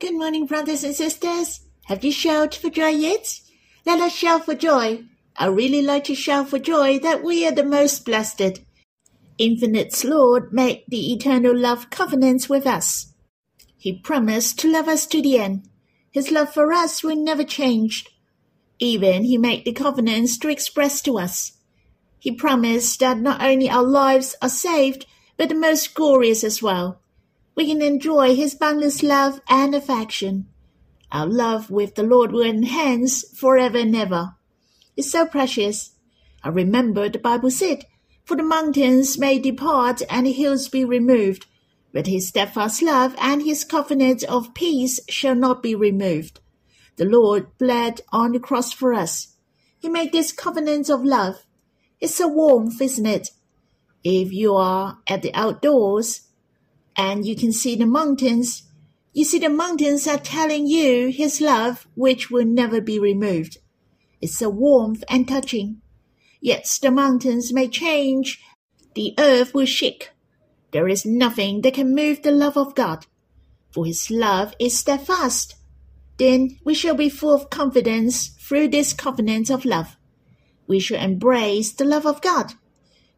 Good morning, brothers and sisters. Have you shouted for joy yet? Let us shout for joy. I really like to shout for joy that we are the most blessed. Infinite Lord made the eternal love covenants with us. He promised to love us to the end. His love for us will never change. Even he made the covenants to express to us. He promised that not only our lives are saved, but the most glorious as well. We can enjoy his boundless love and affection. Our love with the Lord will enhance forever and ever. It's so precious. I remember the Bible said, For the mountains may depart and the hills be removed, but his steadfast love and his covenant of peace shall not be removed. The Lord bled on the cross for us. He made this covenant of love. It's so warm, isn't it? If you are at the outdoors and you can see the mountains, you see the mountains are telling you his love which will never be removed. It's so warm and touching. Yet the mountains may change, the earth will shake, there is nothing that can move the love of God, for his love is steadfast. Then we shall be full of confidence through this covenant of love. We shall embrace the love of God.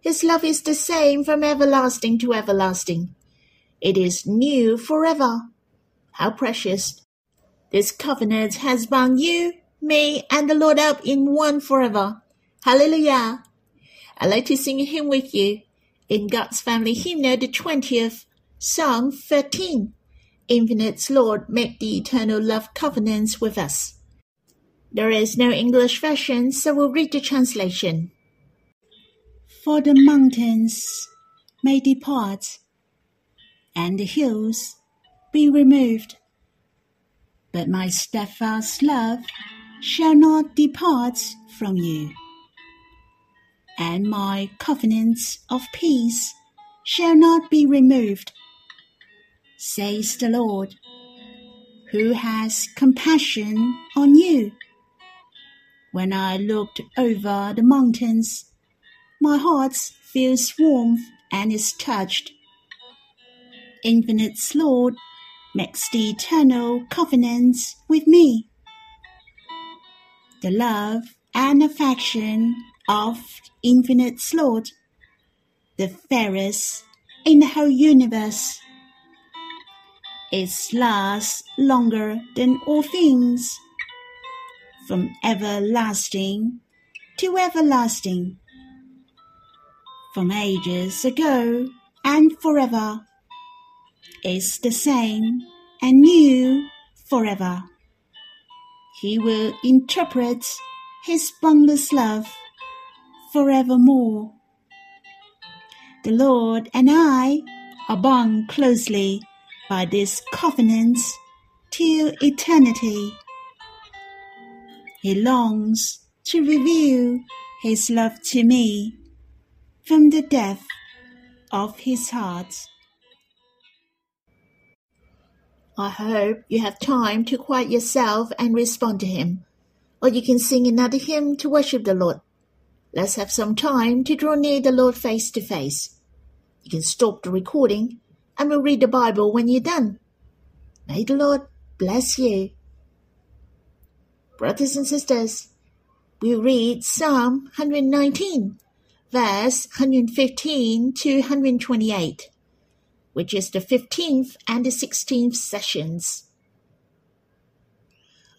His love is the same from everlasting to everlasting. It is new forever. How precious! This covenant has bound you, me, and the Lord up in one forever. Hallelujah! I'd like to sing a hymn with you in God's Family Hymnal, the 20th, Psalm 13. Infinite Lord, make the eternal love covenants with us. There is no English version, so we'll read the translation. For the mountains may depart, and the hills be removed, but my steadfast love shall not depart from you and my covenants of peace shall not be removed, says the Lord, who has compassion on you. When I looked over the mountains, my heart feels warm and is touched. Infinite Lord makes the eternal covenants with me. The love and affection of infinite Lord, the fairest in the whole universe. It lasts longer than all things, from everlasting to everlasting, from ages ago and forever, is the same and new forever. He will interpret his boundless love forevermore. The Lord and I are bound closely by this covenant till eternity. He longs to reveal his love to me from the depth of his heart. I hope you have time to quiet yourself and respond to him, or you can sing another hymn to worship the Lord. Let's have some time to draw near the Lord face to face. You can stop the recording and we'll read the Bible when you're done. May the Lord bless you. Brothers and sisters, we read Psalm 119, verse 115 to 128, which is the 15th and the 16th sessions.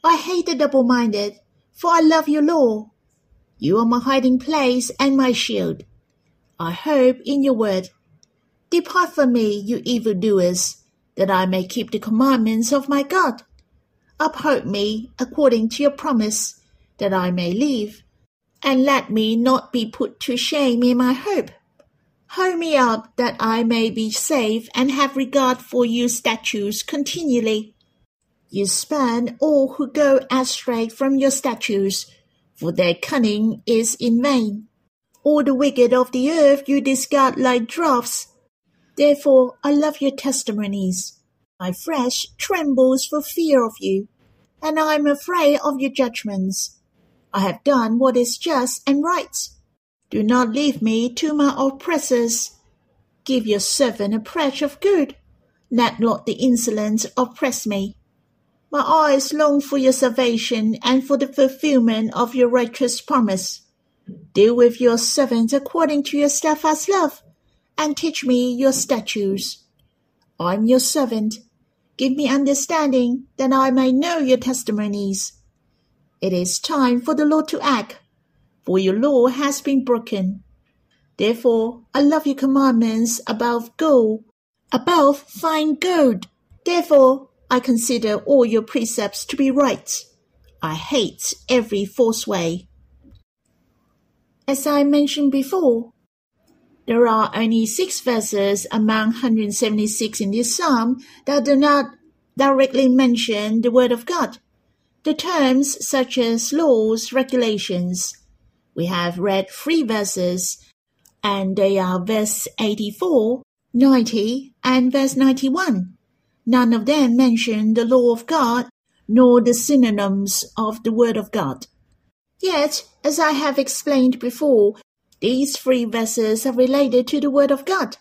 I hate the double minded, for I love your law. You are my hiding place and my shield. I hope in your word. Depart from me, you evildoers, that I may keep the commandments of my God. Uphold me according to your promise, that I may live, and let me not be put to shame in my hope. Hold me up that I may be safe and have regard for your statutes continually. You spurn all who go astray from your statutes for their cunning is in vain. All the wicked of the earth you discard like dross. Therefore I love your testimonies. My flesh trembles for fear of you, and I am afraid of your judgments. I have done what is just and right. Do not leave me to my oppressors. Give your servant a pledge of good. Let not the insolent oppress me. My eyes long for your salvation and for the fulfillment of your righteous promise. Deal with your servant according to your steadfast love, and teach me your statutes. I am your servant. Give me understanding that I may know your testimonies. It is time for the Lord to act, for your law has been broken. Therefore, I love your commandments above gold, above fine gold. Therefore, I consider all your precepts to be right. I hate every false way. As I mentioned before, there are only six verses among 176 in this psalm that do not directly mention the Word of God. The terms such as laws, regulations. We have read three verses and they are verse 84, 90, and verse 91. None of them mention the law of God, nor the synonyms of the word of God. Yet, as I have explained before, these three verses are related to the word of God.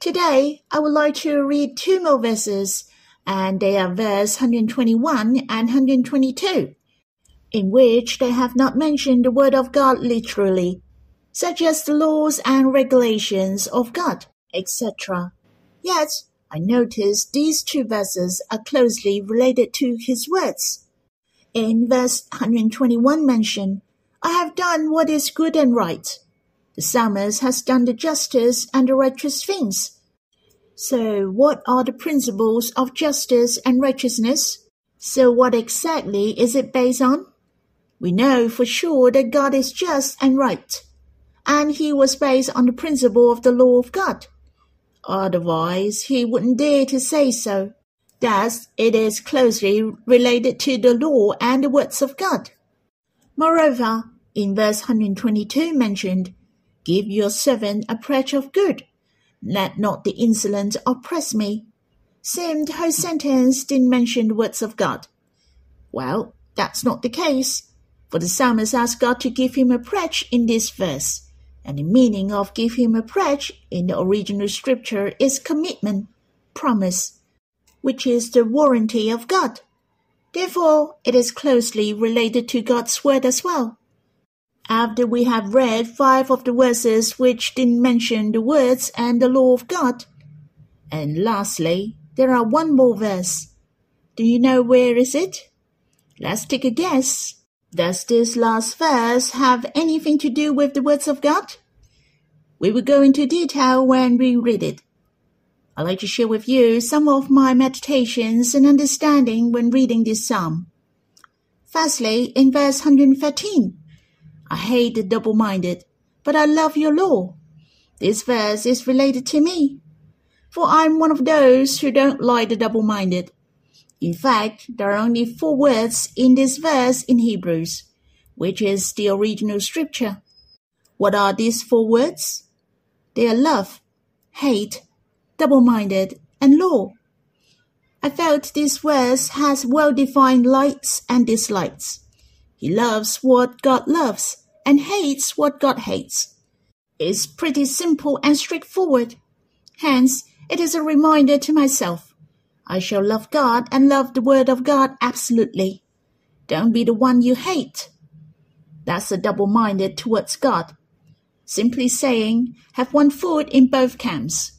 Today, I would like to read two more verses, and they are verse 121 and 122, in which they have not mentioned the word of God literally, such as the laws and regulations of God, etc. Yet, I notice these two verses are closely related to his words. In verse 121 mention, I have done what is good and right. The psalmist has done the justice and the righteous things. So what are the principles of justice and righteousness? So what exactly is it based on? We know for sure that God is just and right and he was based on the principle of the law of God. Otherwise, he wouldn't dare to say so. Thus, it is closely related to the law and the words of God. Moreover, in verse 122 mentioned, Give your servant a pledge of good. Let not the insolent oppress me. Seemed her sentence didn't mention the words of God. Well, that's not the case, for the psalmist asked God to give him a pledge in this verse and the meaning of give him a pledge in the original scripture is commitment, promise, which is the warranty of God. Therefore, it is closely related to God's word as well. After we have read five of the verses which didn't mention the words and the law of God, and lastly, there are one more verse. Do you know where is it? Let's take a guess. Does this last verse have anything to do with the words of God? We will go into detail when we read it. I'd like to share with you some of my meditations and understanding when reading this psalm. Firstly, in verse 113, I hate the double minded, but I love your law. This verse is related to me, for I'm one of those who don't like the double minded. In fact, there are only four words in this verse in Hebrews, which is the original scripture. What are these four words? They are love, hate, double-minded, and law. I felt this verse has well-defined likes and dislikes. He loves what God loves and hates what God hates. It's pretty simple and straightforward. Hence, it is a reminder to myself I shall love God and love the Word of God absolutely. Don't be the one you hate. That's a double minded towards God. Simply saying, have one foot in both camps,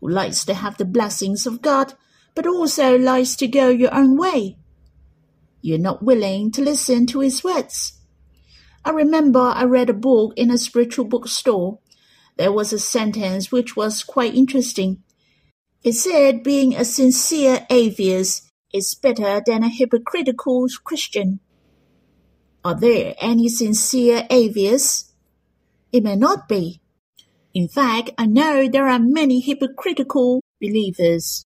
who likes to have the blessings of God, but also likes to go your own way. You're not willing to listen to his words. I remember I read a book in a spiritual bookstore. There was a sentence which was quite interesting. It said being a sincere atheist is better than a hypocritical Christian. Are there any sincere atheists? It may not be. In fact, I know there are many hypocritical believers.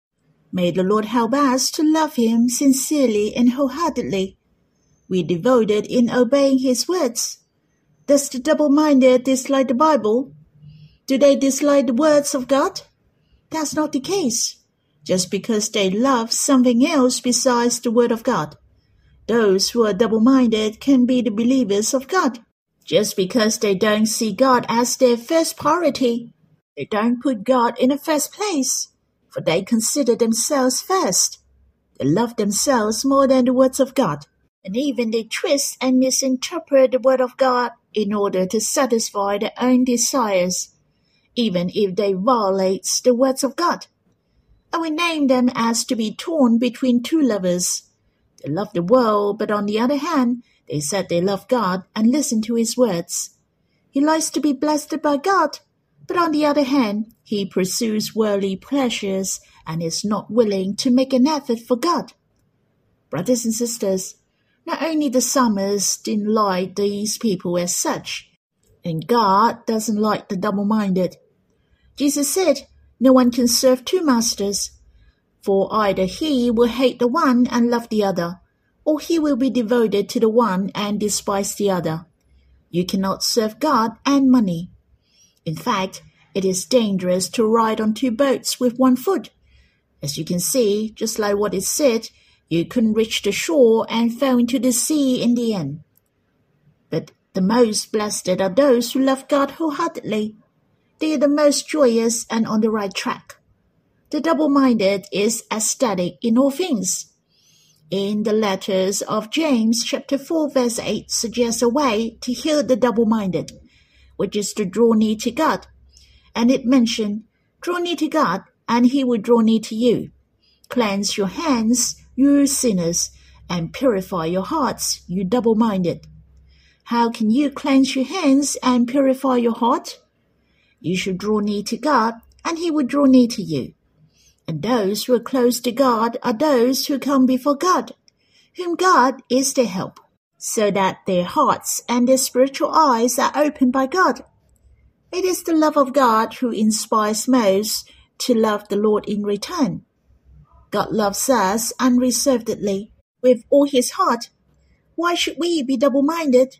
May the Lord help us to love Him sincerely and wholeheartedly. We devoted in obeying His words. Does the double-minded dislike the Bible? Do they dislike the words of God? That's not the case. Just because they love something else besides the Word of God. Those who are double minded can be the believers of God. Just because they don't see God as their first priority, they don't put God in the first place, for they consider themselves first. They love themselves more than the words of God, and even they twist and misinterpret the word of God in order to satisfy their own desires, even if they violate the words of God. I will name them as to be torn between two lovers. They love the world, but on the other hand, they said they love God and listen to his words. He likes to be blessed by God, but on the other hand, he pursues worldly pleasures and is not willing to make an effort for God. Brothers and sisters, not only the psalmist didn't like these people as such, and God doesn't like the double-minded. Jesus said, no one can serve two masters, for either he will hate the one and love the other, or he will be devoted to the one and despise the other. You cannot serve God and money. In fact, it is dangerous to ride on two boats with one foot. As you can see, just like what is said, you couldn't reach the shore and fell into the sea in the end. But the most blessed are those who love God wholeheartedly. They are the most joyous and on the right track. The double-minded is aesthetic in all things. In the letters of James chapter 4 verse 8 suggests a way to heal the double-minded, which is to draw near to God. And it mentioned, draw near to God and he will draw near to you. Cleanse your hands, you sinners, and purify your hearts, you double-minded. How can you cleanse your hands and purify your heart? You should draw near to God, and he will draw near to you. And those who are close to God are those who come before God, whom God is their help, so that their hearts and their spiritual eyes are opened by God. It is the love of God who inspires most to love the Lord in return. God loves us unreservedly with all his heart. Why should we be double-minded?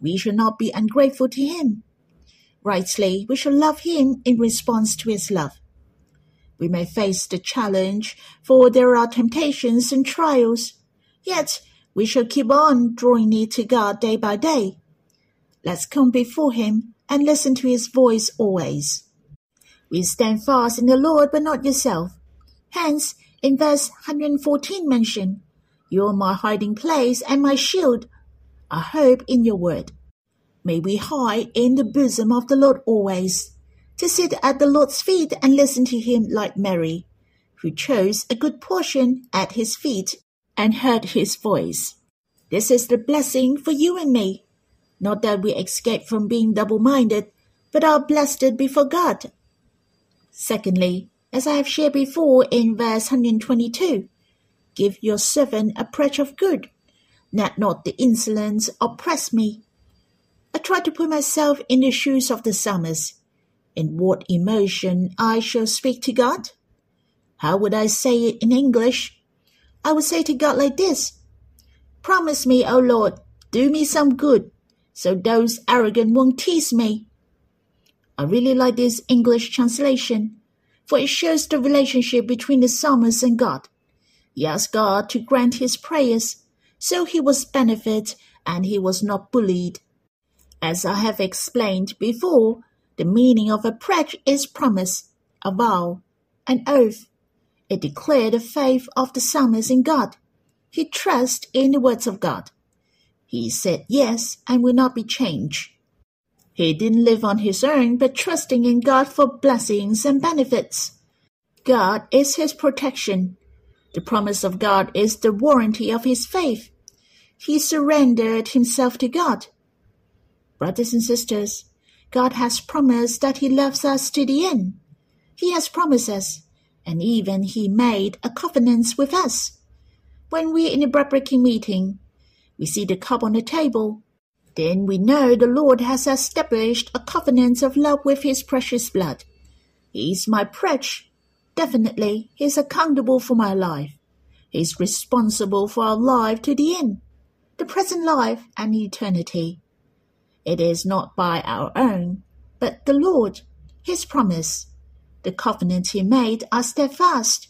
We should not be ungrateful to him. Rightly, we should love him in response to his love. We may face the challenge, for there are temptations and trials. Yet we shall keep on drawing near to God day by day. Let's come before him and listen to his voice always. We stand fast in the Lord, but not yourself. Hence, in verse 114 mention, You are my hiding place and my shield. I hope in your word. May we hide in the bosom of the Lord always, to sit at the Lord's feet and listen to him like Mary, who chose a good portion at his feet and heard his voice. This is the blessing for you and me. Not that we escape from being double-minded, but are blessed before God. Secondly, as I have shared before in verse 122, give your servant a pledge of good. Let not the insolence oppress me. I try to put myself in the shoes of the psalmist. In what emotion I shall speak to God? How would I say it in English? I would say to God like this Promise me, O Lord, do me some good, so those arrogant won't tease me. I really like this English translation, for it shows the relationship between the psalmist and God. He asked God to grant his prayers, so he was benefited and he was not bullied. As I have explained before, the meaning of a pledge is promise, a vow, an oath. It declared the faith of the psalmist in God. He trusts in the words of God. He said yes and will not be changed. He didn't live on his own, but trusting in God for blessings and benefits. God is his protection. The promise of God is the warranty of his faith. He surrendered himself to God. Brothers and sisters, God has promised that he loves us to the end. He has promised us, and even he made a covenant with us. When we're in a bread-breaking meeting, we see the cup on the table, then we know the Lord has established a covenant of love with his precious blood. He is my pledge. Definitely, he is accountable for my life. He is responsible for our life to the end, the present life and eternity. It is not by our own, but the Lord, his promise. The covenant he made are steadfast.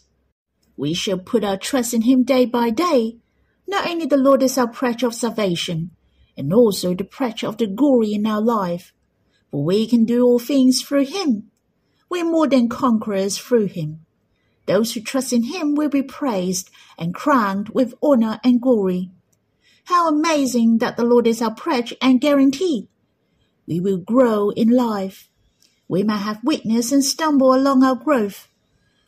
We shall put our trust in him day by day. Not only the Lord is our pledge of salvation, and also the pledge of the glory in our life. For we can do all things through him. We are more than conquerors through him. Those who trust in him will be praised and crowned with honor and glory. How amazing that the Lord is our pledge and guarantee. We will grow in life. We may have weakness and stumble along our growth.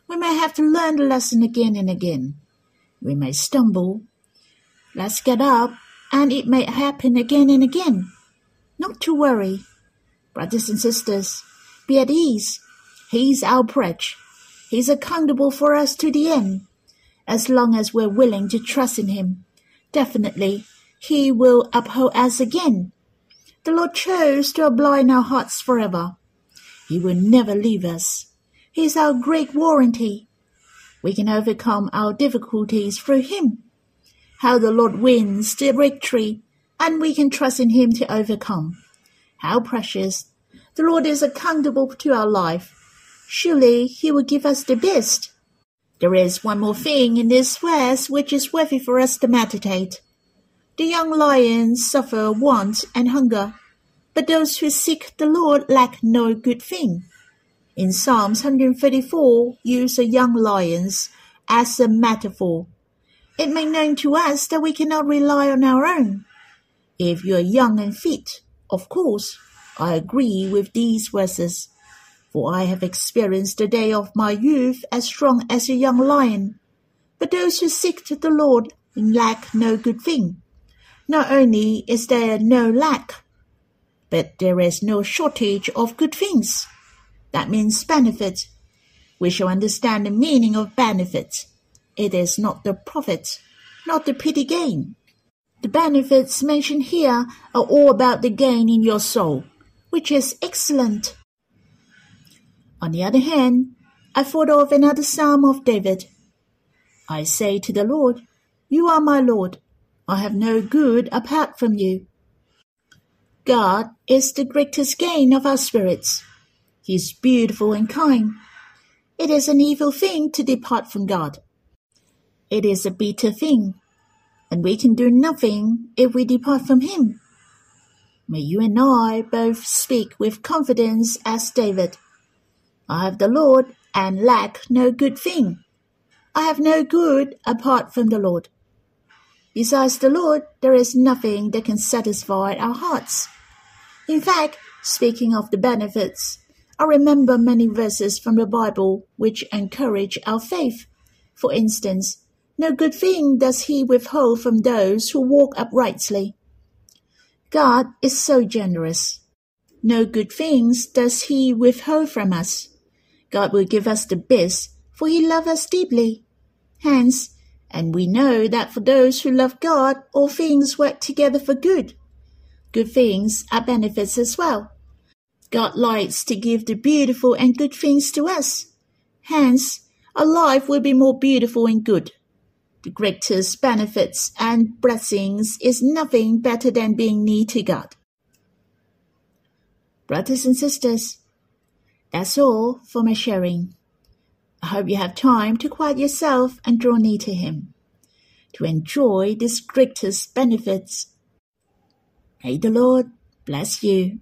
We may have to learn the lesson again and again. We may stumble. Let's get up, and it may happen again and again. Not to worry. Brothers and sisters, be at ease. He's our pledge. He's accountable for us to the end. As long as we're willing to trust in Him, definitely He will uphold us again. The Lord chose to abide in our hearts forever. He will never leave us. He is our great warranty. We can overcome our difficulties through Him. How the Lord wins the victory, and we can trust in Him to overcome. How precious! The Lord is accountable to our life surely he will give us the best. There is one more thing in this verse which is worthy for us to meditate. The young lions suffer want and hunger, but those who seek the Lord lack no good thing. In Psalms 134, use the young lions as a metaphor. It may known to us that we cannot rely on our own. If you are young and fit, of course, I agree with these verses for I have experienced the day of my youth as strong as a young lion. But those who seek the Lord lack no good thing. Not only is there no lack, but there is no shortage of good things. That means benefit. We shall understand the meaning of benefit. It is not the profit, not the petty gain. The benefits mentioned here are all about the gain in your soul, which is excellent. On the other hand, I thought of another psalm of David. I say to the Lord, You are my Lord. I have no good apart from you. God is the greatest gain of our spirits. He is beautiful and kind. It is an evil thing to depart from God. It is a bitter thing, and we can do nothing if we depart from Him. May you and I both speak with confidence as David. I have the Lord and lack no good thing. I have no good apart from the Lord. Besides the Lord, there is nothing that can satisfy our hearts. In fact, speaking of the benefits, I remember many verses from the Bible which encourage our faith. For instance, no good thing does he withhold from those who walk uprightly. God is so generous. No good things does he withhold from us. God will give us the best, for he loves us deeply. Hence, and we know that for those who love God, all things work together for good. Good things are benefits as well. God likes to give the beautiful and good things to us. Hence, our life will be more beautiful and good. The greatest benefits and blessings is nothing better than being near to God. Brothers and sisters, that's all for my sharing. I hope you have time to quiet yourself and draw near to Him, to enjoy these greatest benefits. May the Lord bless you.